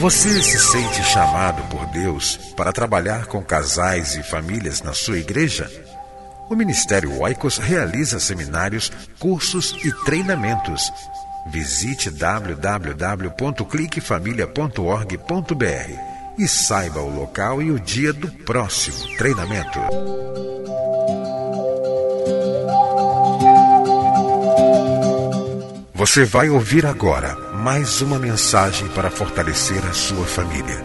Você se sente chamado por Deus para trabalhar com casais e famílias na sua igreja? O Ministério Oicos realiza seminários, cursos e treinamentos. Visite www.cliquefamilia.org.br e saiba o local e o dia do próximo treinamento. Você vai ouvir agora mais uma mensagem para fortalecer a sua família.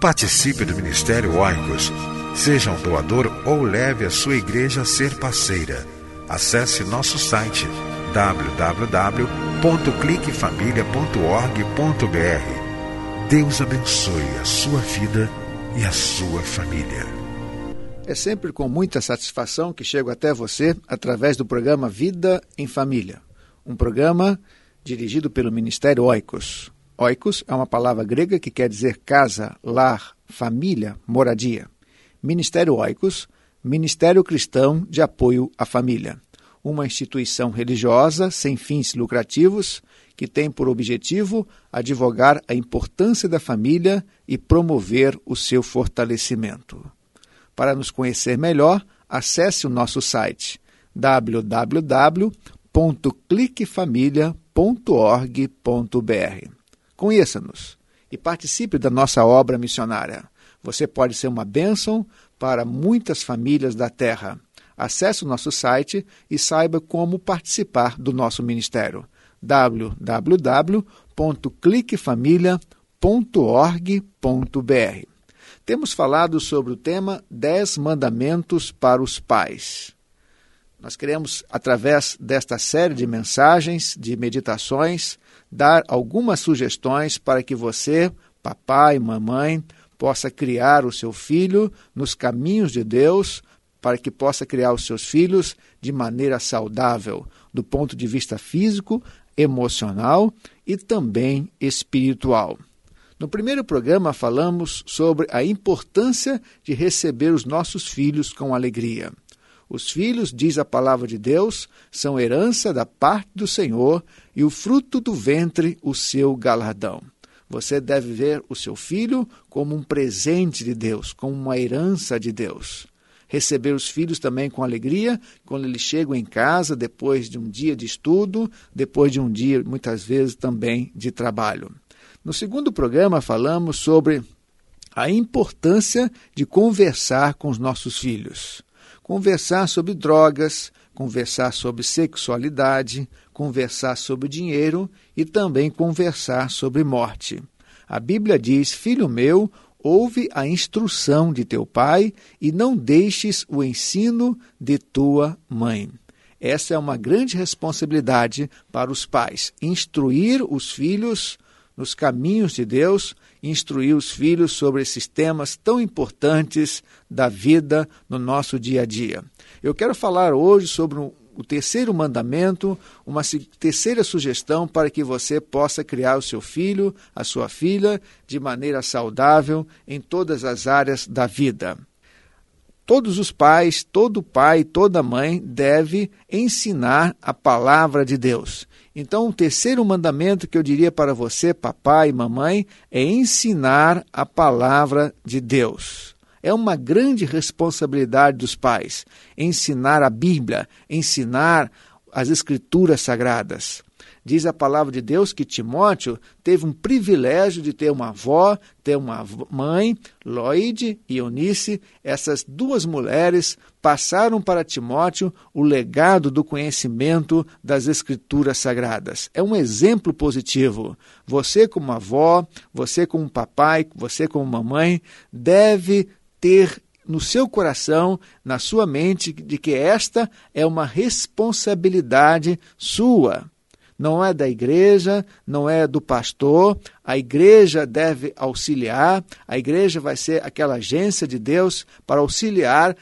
Participe do Ministério Oicos. Seja um doador ou leve a sua igreja a ser parceira. Acesse nosso site www.cliquefamilia.org.br. Deus abençoe a sua vida e a sua família. É sempre com muita satisfação que chego até você através do programa Vida em Família. Um programa dirigido pelo Ministério Oikos. Oikos é uma palavra grega que quer dizer casa, lar, família, moradia. Ministério Oikos, Ministério Cristão de Apoio à Família. Uma instituição religiosa sem fins lucrativos que tem por objetivo advogar a importância da família e promover o seu fortalecimento. Para nos conhecer melhor, acesse o nosso site www.cliquefamilia.com www.missões.org.br. Conheça-nos e participe da nossa obra missionária. Você pode ser uma bênção para muitas famílias da terra. Acesse o nosso site e saiba como participar do nosso ministério. www.cliquefamilia.org.br Temos falado sobre o tema 10 mandamentos para os pais. Nós queremos, através desta série de mensagens, de meditações, dar algumas sugestões para que você, papai, mamãe, possa criar o seu filho nos caminhos de Deus, para que possa criar os seus filhos de maneira saudável, do ponto de vista físico, emocional e também espiritual. No primeiro programa falamos sobre a importância de receber os nossos filhos com alegria. Os filhos, diz a palavra de Deus, são herança da parte do Senhor e o fruto do ventre, o seu galardão. Você deve ver o seu filho como um presente de Deus, como uma herança de Deus. Receber os filhos também com alegria quando eles chegam em casa depois de um dia de estudo, depois de um dia, muitas vezes, também de trabalho. No segundo programa, falamos sobre a importância de conversar com os nossos filhos conversar sobre drogas, conversar sobre sexualidade, conversar sobre dinheiro e também conversar sobre morte. A Bíblia diz: Filho meu, ouve a instrução de teu pai e não deixes o ensino de tua mãe. Essa é uma grande responsabilidade para os pais: instruir os filhos nos caminhos de Deus, instruir os filhos sobre esses temas tão importantes da vida no nosso dia a dia. Eu quero falar hoje sobre o terceiro mandamento, uma terceira sugestão para que você possa criar o seu filho, a sua filha, de maneira saudável em todas as áreas da vida. Todos os pais, todo pai, toda mãe deve ensinar a palavra de Deus. Então, o terceiro mandamento que eu diria para você, papai e mamãe, é ensinar a palavra de Deus. É uma grande responsabilidade dos pais ensinar a Bíblia, ensinar as Escrituras Sagradas. Diz a palavra de Deus que Timóteo teve um privilégio de ter uma avó, ter uma mãe, Loide e Eunice. Essas duas mulheres passaram para Timóteo o legado do conhecimento das Escrituras Sagradas. É um exemplo positivo. Você, como avó, você, como papai, você, como mamãe, deve ter no seu coração, na sua mente, de que esta é uma responsabilidade sua não é da igreja, não é do pastor. A igreja deve auxiliar, a igreja vai ser aquela agência de Deus para auxiliar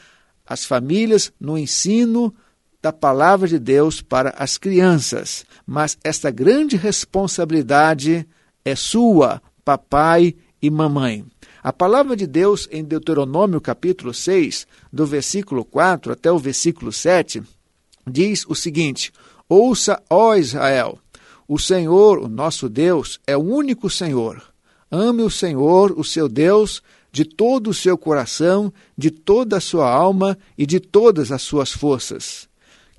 as famílias no ensino da palavra de Deus para as crianças. Mas esta grande responsabilidade é sua, papai e mamãe. A palavra de Deus em Deuteronômio capítulo 6, do versículo 4 até o versículo 7, diz o seguinte: Ouça, ó Israel, o Senhor, o nosso Deus, é o único Senhor. Ame o Senhor, o seu Deus, de todo o seu coração, de toda a sua alma e de todas as suas forças.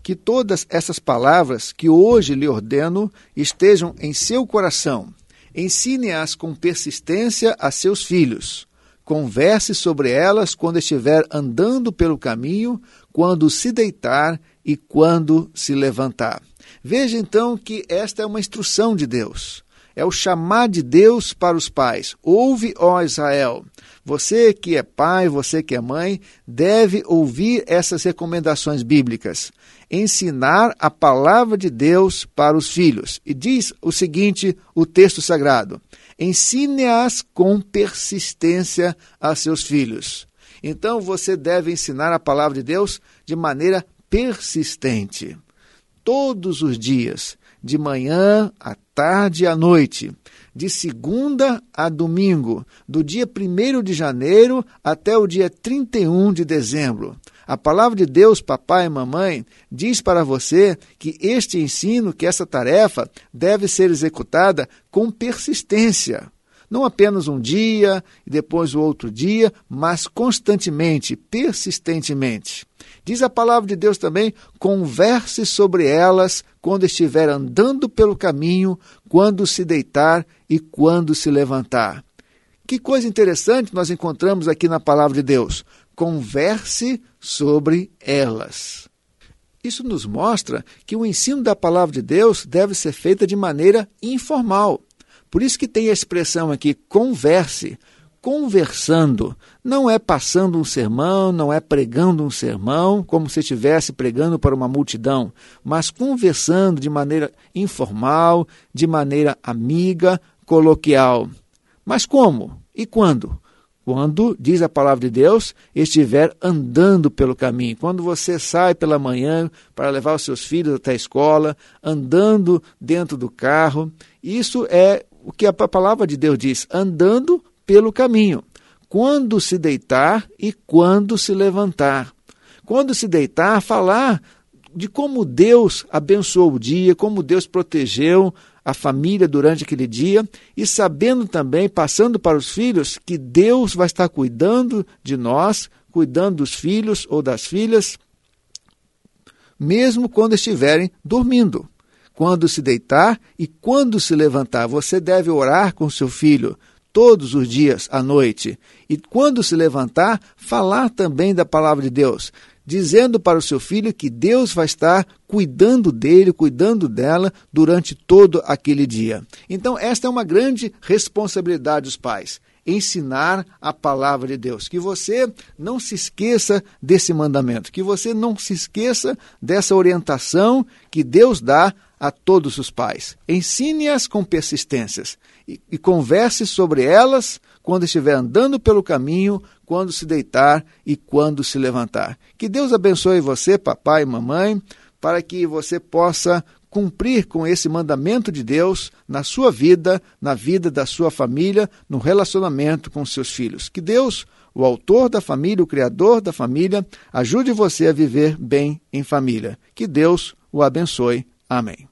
Que todas essas palavras que hoje lhe ordeno estejam em seu coração. Ensine-as com persistência a seus filhos. Converse sobre elas quando estiver andando pelo caminho, quando se deitar e quando se levantar. Veja então que esta é uma instrução de Deus. É o chamar de Deus para os pais. Ouve, ó Israel. Você que é pai, você que é mãe, deve ouvir essas recomendações bíblicas. Ensinar a palavra de Deus para os filhos. E diz o seguinte: o texto sagrado: ensine-as com persistência a seus filhos. Então você deve ensinar a palavra de Deus de maneira persistente. Todos os dias, de manhã, à tarde e à noite, de segunda a domingo, do dia 1 de janeiro até o dia 31 de dezembro. A palavra de Deus, papai e mamãe, diz para você que este ensino, que essa tarefa, deve ser executada com persistência. Não apenas um dia e depois o outro dia, mas constantemente, persistentemente. Diz a palavra de Deus também: converse sobre elas quando estiver andando pelo caminho, quando se deitar e quando se levantar. Que coisa interessante nós encontramos aqui na palavra de Deus. Converse sobre elas. Isso nos mostra que o ensino da palavra de Deus deve ser feito de maneira informal. Por isso que tem a expressão aqui, converse, conversando. Não é passando um sermão, não é pregando um sermão, como se estivesse pregando para uma multidão, mas conversando de maneira informal, de maneira amiga, coloquial. Mas como? E quando? Quando, diz a palavra de Deus, estiver andando pelo caminho. Quando você sai pela manhã para levar os seus filhos até a escola, andando dentro do carro. Isso é o que a palavra de Deus diz, andando pelo caminho, quando se deitar e quando se levantar. Quando se deitar, falar de como Deus abençoou o dia, como Deus protegeu a família durante aquele dia e sabendo também, passando para os filhos, que Deus vai estar cuidando de nós, cuidando dos filhos ou das filhas, mesmo quando estiverem dormindo quando se deitar e quando se levantar. Você deve orar com seu filho todos os dias à noite. E quando se levantar, falar também da palavra de Deus, dizendo para o seu filho que Deus vai estar cuidando dele, cuidando dela durante todo aquele dia. Então, esta é uma grande responsabilidade dos pais ensinar a palavra de Deus. Que você não se esqueça desse mandamento, que você não se esqueça dessa orientação que Deus dá a todos os pais. Ensine-as com persistências e, e, converse sobre elas quando estiver andando pelo caminho, quando se deitar e quando se levantar. Que Deus abençoe você, papai e mamãe, para que você possa cumprir com esse mandamento de Deus na sua vida, na vida da sua família, no relacionamento com seus filhos. Que Deus, o autor da família, o criador da família, ajude você a viver bem em família. Que Deus o abençoe. Amém.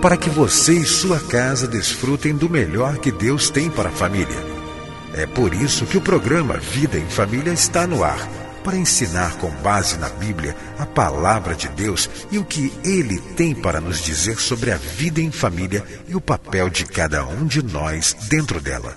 Para que você e sua casa desfrutem do melhor que Deus tem para a família. É por isso que o programa Vida em Família está no ar para ensinar com base na Bíblia a palavra de Deus e o que ele tem para nos dizer sobre a vida em família e o papel de cada um de nós dentro dela.